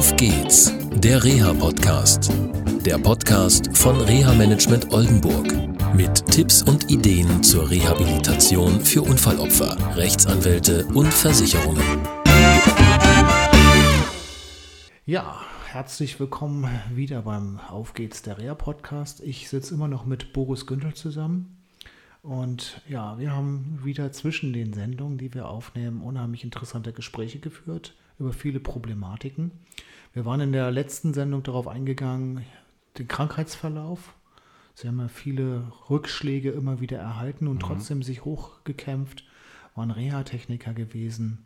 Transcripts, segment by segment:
Auf geht's, der Reha-Podcast. Der Podcast von Reha Management Oldenburg. Mit Tipps und Ideen zur Rehabilitation für Unfallopfer, Rechtsanwälte und Versicherungen. Ja, herzlich willkommen wieder beim Auf geht's, der Reha-Podcast. Ich sitze immer noch mit Boris Günther zusammen. Und ja, wir haben wieder zwischen den Sendungen, die wir aufnehmen, unheimlich interessante Gespräche geführt über viele Problematiken. Wir waren in der letzten Sendung darauf eingegangen, den Krankheitsverlauf. Sie haben ja viele Rückschläge immer wieder erhalten und mhm. trotzdem sich hochgekämpft, waren Reha-Techniker gewesen.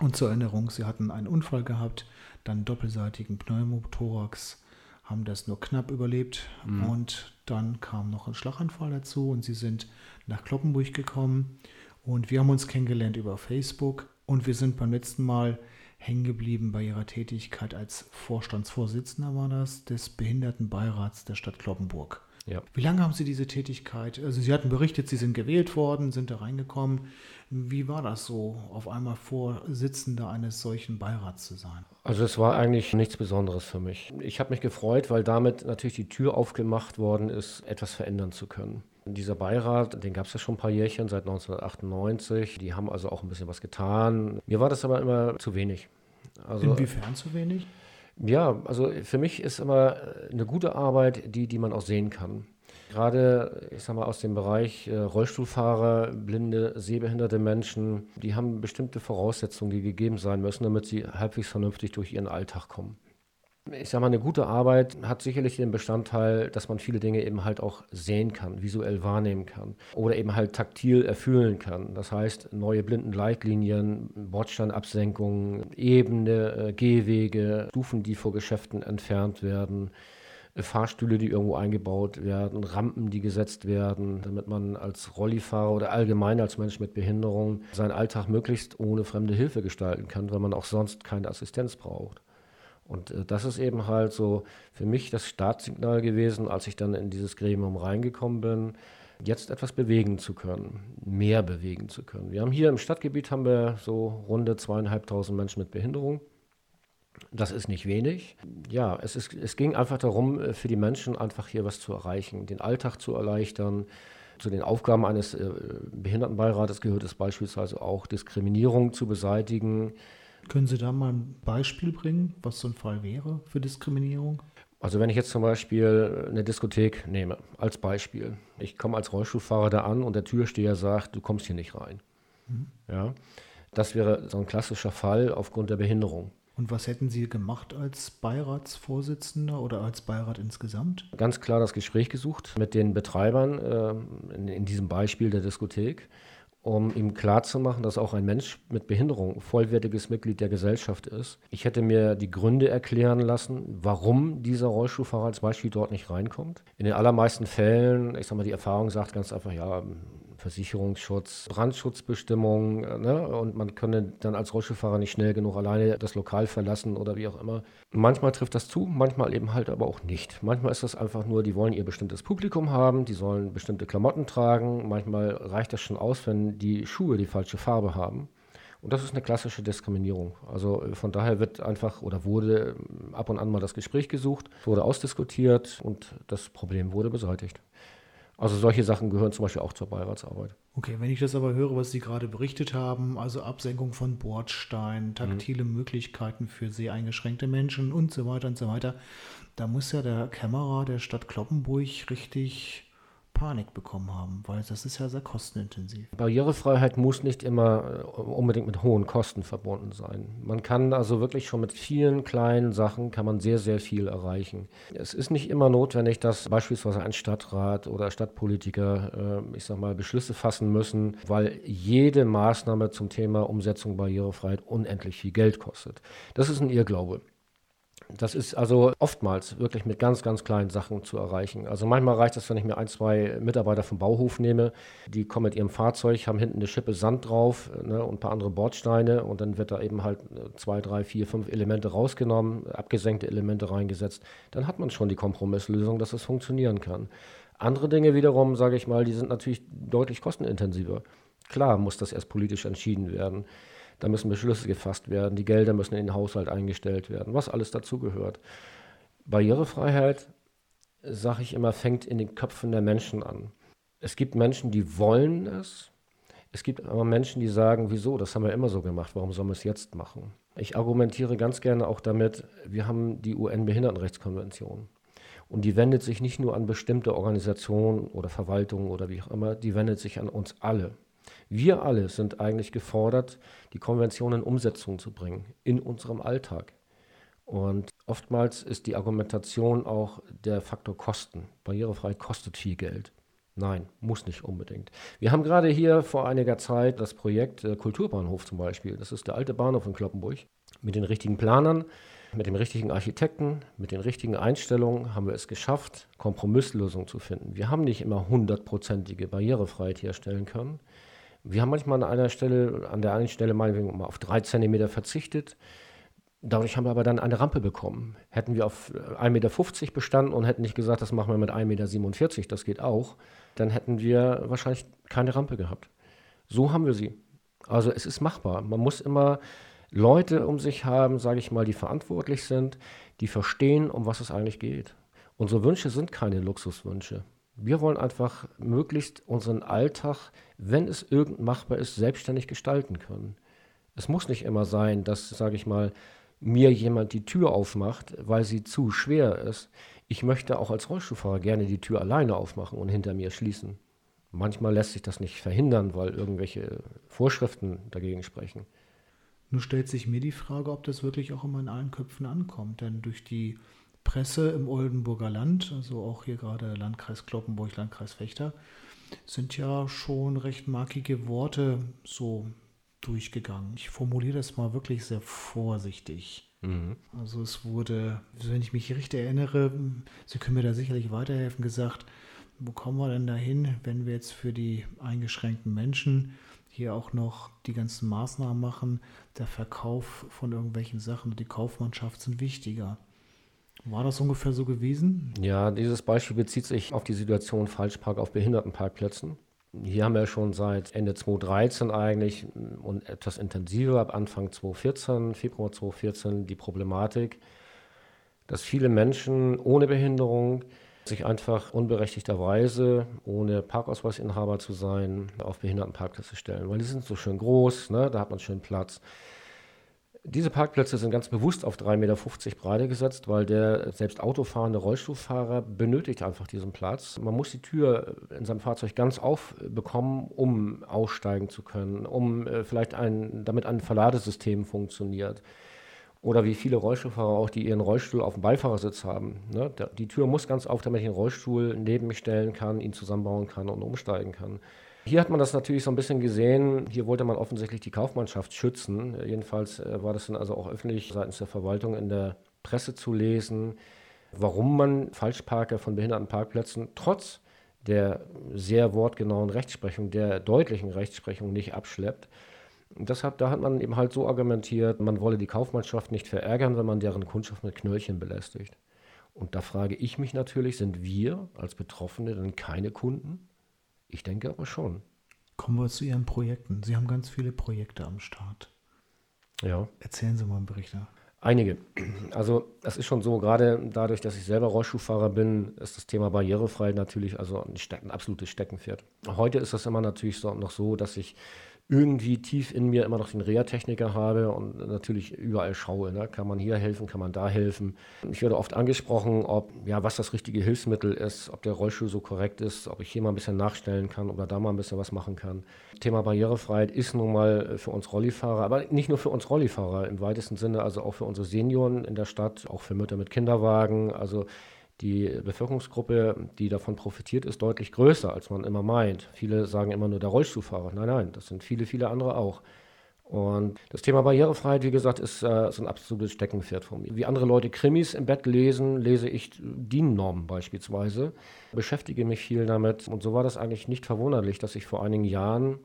Und zur Erinnerung, sie hatten einen Unfall gehabt, dann doppelseitigen Pneumothorax, haben das nur knapp überlebt mhm. und dann kam noch ein Schlaganfall dazu und sie sind nach Kloppenburg gekommen und wir haben uns kennengelernt über Facebook und wir sind beim letzten Mal hängen geblieben bei ihrer Tätigkeit als Vorstandsvorsitzender war das des Behindertenbeirats der Stadt Kloppenburg. Ja. Wie lange haben Sie diese Tätigkeit? Also Sie hatten berichtet, Sie sind gewählt worden, sind da reingekommen. Wie war das so, auf einmal Vorsitzender eines solchen Beirats zu sein? Also es war eigentlich nichts Besonderes für mich. Ich habe mich gefreut, weil damit natürlich die Tür aufgemacht worden ist, etwas verändern zu können. Dieser Beirat, den gab es ja schon ein paar Jährchen, seit 1998. Die haben also auch ein bisschen was getan. Mir war das aber immer zu wenig. Also, Inwiefern zu wenig? Ja, also für mich ist immer eine gute Arbeit die, die man auch sehen kann. Gerade, ich sag mal, aus dem Bereich äh, Rollstuhlfahrer, blinde, sehbehinderte Menschen, die haben bestimmte Voraussetzungen, die gegeben sein müssen, damit sie halbwegs vernünftig durch ihren Alltag kommen. Ich sage mal, eine gute Arbeit hat sicherlich den Bestandteil, dass man viele Dinge eben halt auch sehen kann, visuell wahrnehmen kann oder eben halt taktil erfüllen kann. Das heißt, neue Blindenleitlinien, Bordsteinabsenkungen, Ebene, äh, Gehwege, Stufen, die vor Geschäften entfernt werden, äh, Fahrstühle, die irgendwo eingebaut werden, Rampen, die gesetzt werden, damit man als Rollifahrer oder allgemein als Mensch mit Behinderung seinen Alltag möglichst ohne fremde Hilfe gestalten kann, weil man auch sonst keine Assistenz braucht. Und äh, das ist eben halt so für mich das Startsignal gewesen, als ich dann in dieses Gremium reingekommen bin, jetzt etwas bewegen zu können, mehr bewegen zu können. Wir haben hier im Stadtgebiet haben wir so runde zweieinhalbtausend Menschen mit Behinderung. Das ist nicht wenig. Ja, es, ist, es ging einfach darum, äh, für die Menschen einfach hier was zu erreichen, den Alltag zu erleichtern. Zu den Aufgaben eines äh, Behindertenbeirates gehört es beispielsweise auch, Diskriminierung zu beseitigen, können Sie da mal ein Beispiel bringen, was so ein Fall wäre für Diskriminierung? Also wenn ich jetzt zum Beispiel eine Diskothek nehme, als Beispiel. Ich komme als Rollstuhlfahrer da an und der Türsteher sagt, du kommst hier nicht rein. Mhm. Ja, das wäre so ein klassischer Fall aufgrund der Behinderung. Und was hätten Sie gemacht als Beiratsvorsitzender oder als Beirat insgesamt? Ganz klar das Gespräch gesucht mit den Betreibern äh, in, in diesem Beispiel der Diskothek um ihm klarzumachen, dass auch ein Mensch mit Behinderung vollwertiges Mitglied der Gesellschaft ist. Ich hätte mir die Gründe erklären lassen, warum dieser Rollstuhlfahrer als Beispiel dort nicht reinkommt. In den allermeisten Fällen, ich sage mal, die Erfahrung sagt ganz einfach, ja, Versicherungsschutz, Brandschutzbestimmungen äh, ne? und man könne dann als Rollstuhlfahrer nicht schnell genug alleine das Lokal verlassen oder wie auch immer. Manchmal trifft das zu, manchmal eben halt aber auch nicht. Manchmal ist das einfach nur, die wollen ihr bestimmtes Publikum haben, die sollen bestimmte Klamotten tragen. Manchmal reicht das schon aus, wenn die Schuhe die falsche Farbe haben. Und das ist eine klassische Diskriminierung. Also äh, von daher wird einfach oder wurde ähm, ab und an mal das Gespräch gesucht, wurde ausdiskutiert und das Problem wurde beseitigt. Also solche Sachen gehören zum Beispiel auch zur Beiratsarbeit. Okay, wenn ich das aber höre, was Sie gerade berichtet haben, also Absenkung von Bordsteinen, taktile mhm. Möglichkeiten für sehr eingeschränkte Menschen und so weiter und so weiter, da muss ja der Kämmerer der Stadt Kloppenburg richtig Panik bekommen haben, weil das ist ja sehr kostenintensiv. Barrierefreiheit muss nicht immer äh, unbedingt mit hohen Kosten verbunden sein. Man kann also wirklich schon mit vielen kleinen Sachen kann man sehr, sehr viel erreichen. Es ist nicht immer notwendig, dass beispielsweise ein Stadtrat oder Stadtpolitiker, äh, ich sag mal, Beschlüsse fassen müssen, weil jede Maßnahme zum Thema Umsetzung Barrierefreiheit unendlich viel Geld kostet. Das ist ein Irrglaube. Das ist also oftmals wirklich mit ganz, ganz kleinen Sachen zu erreichen. Also manchmal reicht es, wenn ich mir ein, zwei Mitarbeiter vom Bauhof nehme, die kommen mit ihrem Fahrzeug, haben hinten eine Schippe Sand drauf ne, und ein paar andere Bordsteine und dann wird da eben halt zwei, drei, vier, fünf Elemente rausgenommen, abgesenkte Elemente reingesetzt. Dann hat man schon die Kompromisslösung, dass es funktionieren kann. Andere Dinge wiederum, sage ich mal, die sind natürlich deutlich kostenintensiver. Klar muss das erst politisch entschieden werden. Da müssen Beschlüsse gefasst werden, die Gelder müssen in den Haushalt eingestellt werden, was alles dazugehört. Barrierefreiheit, sage ich immer, fängt in den Köpfen der Menschen an. Es gibt Menschen, die wollen es. Es gibt aber Menschen, die sagen, wieso, das haben wir immer so gemacht, warum sollen wir es jetzt machen? Ich argumentiere ganz gerne auch damit, wir haben die UN-Behindertenrechtskonvention. Und die wendet sich nicht nur an bestimmte Organisationen oder Verwaltungen oder wie auch immer, die wendet sich an uns alle. Wir alle sind eigentlich gefordert, die Konvention in Umsetzung zu bringen, in unserem Alltag. Und oftmals ist die Argumentation auch der Faktor Kosten. Barrierefrei kostet viel Geld. Nein, muss nicht unbedingt. Wir haben gerade hier vor einiger Zeit das Projekt äh, Kulturbahnhof zum Beispiel. Das ist der alte Bahnhof in Kloppenburg. Mit den richtigen Planern, mit dem richtigen Architekten, mit den richtigen Einstellungen haben wir es geschafft, Kompromisslösungen zu finden. Wir haben nicht immer hundertprozentige Barrierefreiheit herstellen können. Wir haben manchmal an einer Stelle, an der einen Stelle meinetwegen mal auf drei Zentimeter verzichtet. Dadurch haben wir aber dann eine Rampe bekommen. Hätten wir auf 1,50 Meter bestanden und hätten nicht gesagt, das machen wir mit 1,47 Meter, das geht auch, dann hätten wir wahrscheinlich keine Rampe gehabt. So haben wir sie. Also es ist machbar. Man muss immer Leute um sich haben, sage ich mal, die verantwortlich sind, die verstehen, um was es eigentlich geht. Unsere Wünsche sind keine Luxuswünsche. Wir wollen einfach möglichst unseren Alltag, wenn es irgend machbar ist, selbstständig gestalten können. Es muss nicht immer sein, dass, sage ich mal, mir jemand die Tür aufmacht, weil sie zu schwer ist. Ich möchte auch als Rollstuhlfahrer gerne die Tür alleine aufmachen und hinter mir schließen. Manchmal lässt sich das nicht verhindern, weil irgendwelche Vorschriften dagegen sprechen. Nun stellt sich mir die Frage, ob das wirklich auch immer in allen Köpfen ankommt. Denn durch die Presse im Oldenburger Land, also auch hier gerade Landkreis Kloppenburg, Landkreis Fechter, sind ja schon recht markige Worte so durchgegangen. Ich formuliere das mal wirklich sehr vorsichtig. Mhm. Also es wurde, wenn ich mich richtig erinnere, Sie können mir da sicherlich weiterhelfen, gesagt, wo kommen wir denn dahin, wenn wir jetzt für die eingeschränkten Menschen hier auch noch die ganzen Maßnahmen machen, der Verkauf von irgendwelchen Sachen und die Kaufmannschaft sind wichtiger. War das ungefähr so gewesen? Ja, dieses Beispiel bezieht sich auf die Situation Falschpark auf Behindertenparkplätzen. Hier haben wir schon seit Ende 2013 eigentlich und etwas intensiver ab Anfang 2014, Februar 2014, die Problematik, dass viele Menschen ohne Behinderung sich einfach unberechtigterweise, ohne Parkausweisinhaber zu sein, auf Behindertenparkplätze stellen, weil die sind so schön groß, ne? da hat man schön Platz. Diese Parkplätze sind ganz bewusst auf 3,50 Meter Breite gesetzt, weil der selbst autofahrende Rollstuhlfahrer benötigt einfach diesen Platz. Man muss die Tür in seinem Fahrzeug ganz aufbekommen, um aussteigen zu können, um äh, vielleicht ein, damit ein Verladesystem funktioniert. Oder wie viele Rollstuhlfahrer auch, die ihren Rollstuhl auf dem Beifahrersitz haben. Ne? Die Tür muss ganz auf, damit ich den Rollstuhl neben mich stellen kann, ihn zusammenbauen kann und umsteigen kann. Hier hat man das natürlich so ein bisschen gesehen. Hier wollte man offensichtlich die Kaufmannschaft schützen. Jedenfalls äh, war das dann also auch öffentlich seitens der Verwaltung in der Presse zu lesen, warum man Falschparker von behinderten Parkplätzen trotz der sehr wortgenauen Rechtsprechung, der deutlichen Rechtsprechung nicht abschleppt. Deshalb, da hat man eben halt so argumentiert, man wolle die Kaufmannschaft nicht verärgern, wenn man deren Kundschaft mit Knöllchen belästigt. Und da frage ich mich natürlich, sind wir als Betroffene denn keine Kunden? Ich denke aber schon. Kommen wir zu Ihren Projekten. Sie haben ganz viele Projekte am Start. Ja. Erzählen Sie mal einen Bericht. Einige. Also es ist schon so, gerade dadurch, dass ich selber Rollschuhfahrer bin, ist das Thema barrierefrei natürlich also ein, ein absolutes Steckenpferd. Heute ist das immer natürlich so, noch so, dass ich irgendwie tief in mir immer noch den Reha-Techniker habe und natürlich überall schaue. Ne? Kann man hier helfen, kann man da helfen. Ich werde oft angesprochen, ob, ja, was das richtige Hilfsmittel ist, ob der Rollstuhl so korrekt ist, ob ich hier mal ein bisschen nachstellen kann oder da mal ein bisschen was machen kann. Thema Barrierefreiheit ist nun mal für uns Rollifahrer, aber nicht nur für uns Rollifahrer im weitesten Sinne, also auch für unsere Senioren in der Stadt, auch für Mütter mit Kinderwagen. Also die Bevölkerungsgruppe, die davon profitiert, ist deutlich größer, als man immer meint. Viele sagen immer nur der Rollstuhlfahrer. Nein, nein, das sind viele, viele andere auch. Und das Thema Barrierefreiheit, wie gesagt, ist, äh, ist ein absolutes Steckenpferd von mir. Wie andere Leute Krimis im Bett lesen, lese ich DIN-Normen beispielsweise, beschäftige mich viel damit. Und so war das eigentlich nicht verwunderlich, dass ich vor einigen Jahren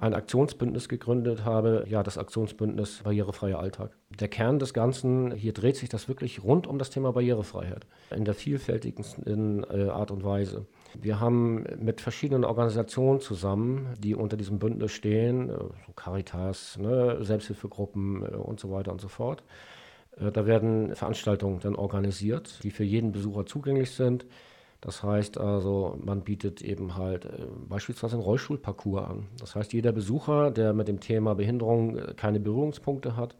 ein Aktionsbündnis gegründet habe, ja, das Aktionsbündnis Barrierefreier Alltag. Der Kern des Ganzen, hier dreht sich das wirklich rund um das Thema Barrierefreiheit in der vielfältigsten äh, Art und Weise. Wir haben mit verschiedenen Organisationen zusammen, die unter diesem Bündnis stehen, äh, so Caritas, ne, Selbsthilfegruppen äh, und so weiter und so fort. Da werden Veranstaltungen dann organisiert, die für jeden Besucher zugänglich sind. Das heißt also, man bietet eben halt äh, beispielsweise einen Rollstuhlparcours an. Das heißt, jeder Besucher, der mit dem Thema Behinderung äh, keine Berührungspunkte hat,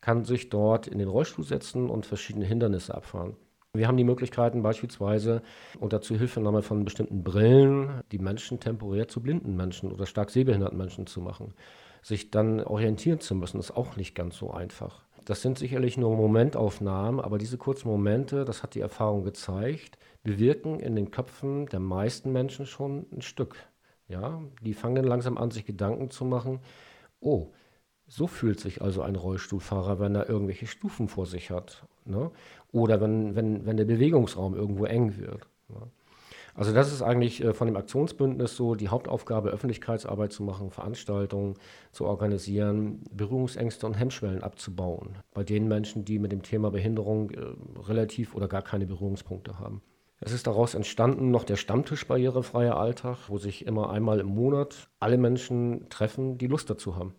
kann sich dort in den Rollstuhl setzen und verschiedene Hindernisse abfahren. Wir haben die Möglichkeiten beispielsweise unter Zuhilfenahme von bestimmten Brillen die Menschen temporär zu blinden Menschen oder stark sehbehinderten Menschen zu machen. Sich dann orientieren zu müssen, ist auch nicht ganz so einfach. Das sind sicherlich nur Momentaufnahmen, aber diese kurzen Momente, das hat die Erfahrung gezeigt, bewirken in den Köpfen der meisten Menschen schon ein Stück. Ja, die fangen dann langsam an, sich Gedanken zu machen. Oh, so fühlt sich also ein Rollstuhlfahrer, wenn er irgendwelche Stufen vor sich hat. Ne? Oder wenn, wenn, wenn der Bewegungsraum irgendwo eng wird. Ne? Also das ist eigentlich äh, von dem Aktionsbündnis so die Hauptaufgabe, Öffentlichkeitsarbeit zu machen, Veranstaltungen zu organisieren, Berührungsängste und Hemmschwellen abzubauen bei den Menschen, die mit dem Thema Behinderung äh, relativ oder gar keine Berührungspunkte haben. Es ist daraus entstanden noch der Stammtisch Barrierefreier Alltag, wo sich immer einmal im Monat alle Menschen treffen, die Lust dazu haben.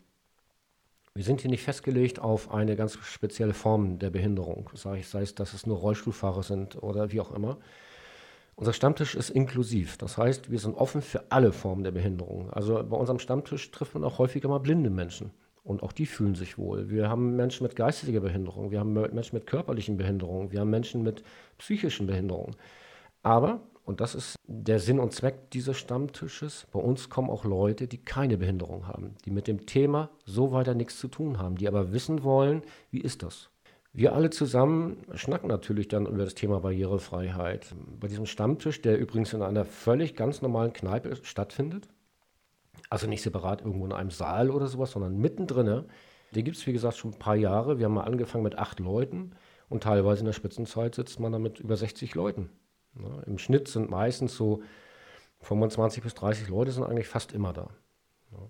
Wir sind hier nicht festgelegt auf eine ganz spezielle Form der Behinderung, sei, es, dass es nur Rollstuhlfahrer sind oder wie auch immer. Unser Stammtisch ist inklusiv, das heißt, wir sind offen für alle Formen der Behinderung. Also bei unserem Stammtisch trifft man auch häufiger mal blinde Menschen und auch die fühlen sich wohl. Wir haben Menschen mit geistiger Behinderung, wir haben Menschen mit körperlichen Behinderungen, wir haben Menschen mit psychischen Behinderungen. Aber und das ist der Sinn und Zweck dieses Stammtisches. Bei uns kommen auch Leute, die keine Behinderung haben, die mit dem Thema so weiter nichts zu tun haben, die aber wissen wollen, wie ist das? Wir alle zusammen schnacken natürlich dann über das Thema Barrierefreiheit. Bei diesem Stammtisch, der übrigens in einer völlig ganz normalen Kneipe stattfindet, also nicht separat irgendwo in einem Saal oder sowas, sondern mittendrin, den gibt es wie gesagt schon ein paar Jahre. Wir haben mal angefangen mit acht Leuten und teilweise in der Spitzenzeit sitzt man da mit über 60 Leuten. Ne? Im Schnitt sind meistens so 25 bis 30 Leute sind eigentlich fast immer da. Ne?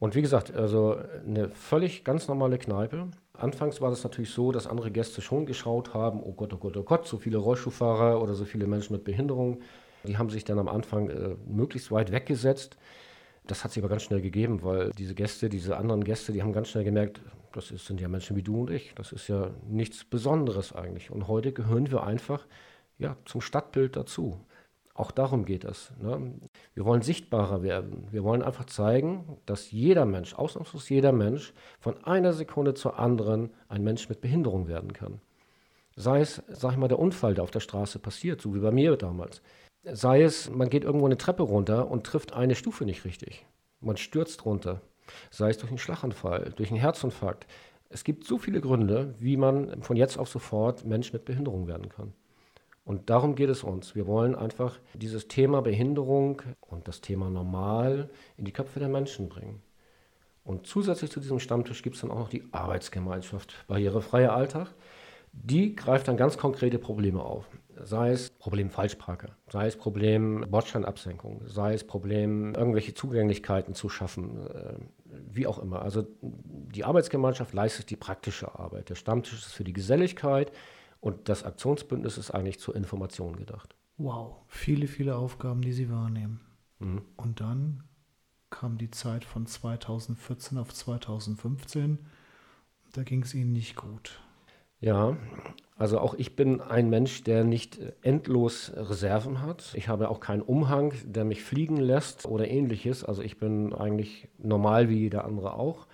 Und wie gesagt, also eine völlig ganz normale Kneipe. Anfangs war das natürlich so, dass andere Gäste schon geschaut haben, oh Gott, oh Gott, oh Gott, so viele Rollstuhlfahrer oder so viele Menschen mit Behinderung. Die haben sich dann am Anfang äh, möglichst weit weggesetzt. Das hat sich aber ganz schnell gegeben, weil diese Gäste, diese anderen Gäste, die haben ganz schnell gemerkt, das ist, sind ja Menschen wie du und ich. Das ist ja nichts Besonderes eigentlich. Und heute gehören wir einfach ja, zum Stadtbild dazu. Auch darum geht es. Ne? Wir wollen sichtbarer werden. Wir wollen einfach zeigen, dass jeder Mensch, ausnahmslos jeder Mensch, von einer Sekunde zur anderen ein Mensch mit Behinderung werden kann. Sei es, sag ich mal, der Unfall, der auf der Straße passiert, so wie bei mir damals. Sei es, man geht irgendwo eine Treppe runter und trifft eine Stufe nicht richtig. Man stürzt runter. Sei es durch einen Schlaganfall, durch einen Herzinfarkt. Es gibt so viele Gründe, wie man von jetzt auf sofort Mensch mit Behinderung werden kann. Und darum geht es uns. Wir wollen einfach dieses Thema Behinderung und das Thema Normal in die Köpfe der Menschen bringen. Und zusätzlich zu diesem Stammtisch gibt es dann auch noch die Arbeitsgemeinschaft Barrierefreier Alltag. Die greift dann ganz konkrete Probleme auf. Sei es Problem Falschparker, sei es Problem Bordsteinabsenkung, sei es Problem irgendwelche Zugänglichkeiten zu schaffen, äh, wie auch immer. Also die Arbeitsgemeinschaft leistet die praktische Arbeit. Der Stammtisch ist für die Geselligkeit, und das Aktionsbündnis ist eigentlich zur Information gedacht. Wow, viele, viele Aufgaben, die Sie wahrnehmen. Mhm. Und dann kam die Zeit von 2014 auf 2015. Da ging es Ihnen nicht gut. Ja, also auch ich bin ein Mensch, der nicht endlos Reserven hat. Ich habe auch keinen Umhang, der mich fliegen lässt oder ähnliches. Also ich bin eigentlich normal wie jeder andere auch.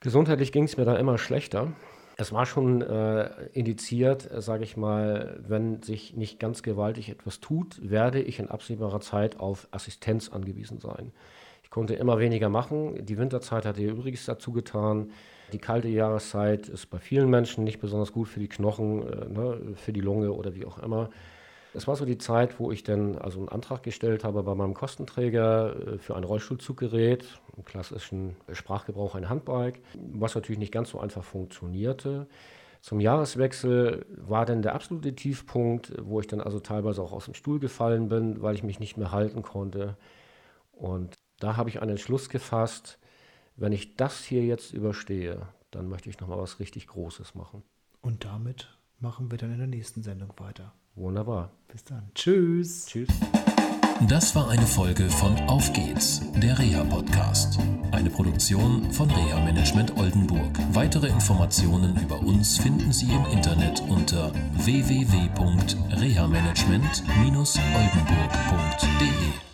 Gesundheitlich ging es mir da immer schlechter. Es war schon äh, indiziert, sage ich mal, wenn sich nicht ganz gewaltig etwas tut, werde ich in absehbarer Zeit auf Assistenz angewiesen sein. Ich konnte immer weniger machen. Die Winterzeit hat ihr übrigens dazu getan. Die kalte Jahreszeit ist bei vielen Menschen nicht besonders gut für die Knochen, äh, ne, für die Lunge oder wie auch immer. Es war so die Zeit, wo ich dann also einen Antrag gestellt habe bei meinem Kostenträger äh, für ein Rollstuhlzuggerät, im klassischen Sprachgebrauch ein Handbike, was natürlich nicht ganz so einfach funktionierte. Zum Jahreswechsel war dann der absolute Tiefpunkt, wo ich dann also teilweise auch aus dem Stuhl gefallen bin, weil ich mich nicht mehr halten konnte. Und da habe ich einen Entschluss gefasst, wenn ich das hier jetzt überstehe, dann möchte ich nochmal was richtig Großes machen. Und damit machen wir dann in der nächsten Sendung weiter. Wunderbar. Bis dann. Tschüss. Tschüss. Das war eine Folge von Auf geht's, der Reha-Podcast. Eine Produktion von Reha Management Oldenburg. Weitere Informationen über uns finden Sie im Internet unter www.rehamanagement-oldenburg.de.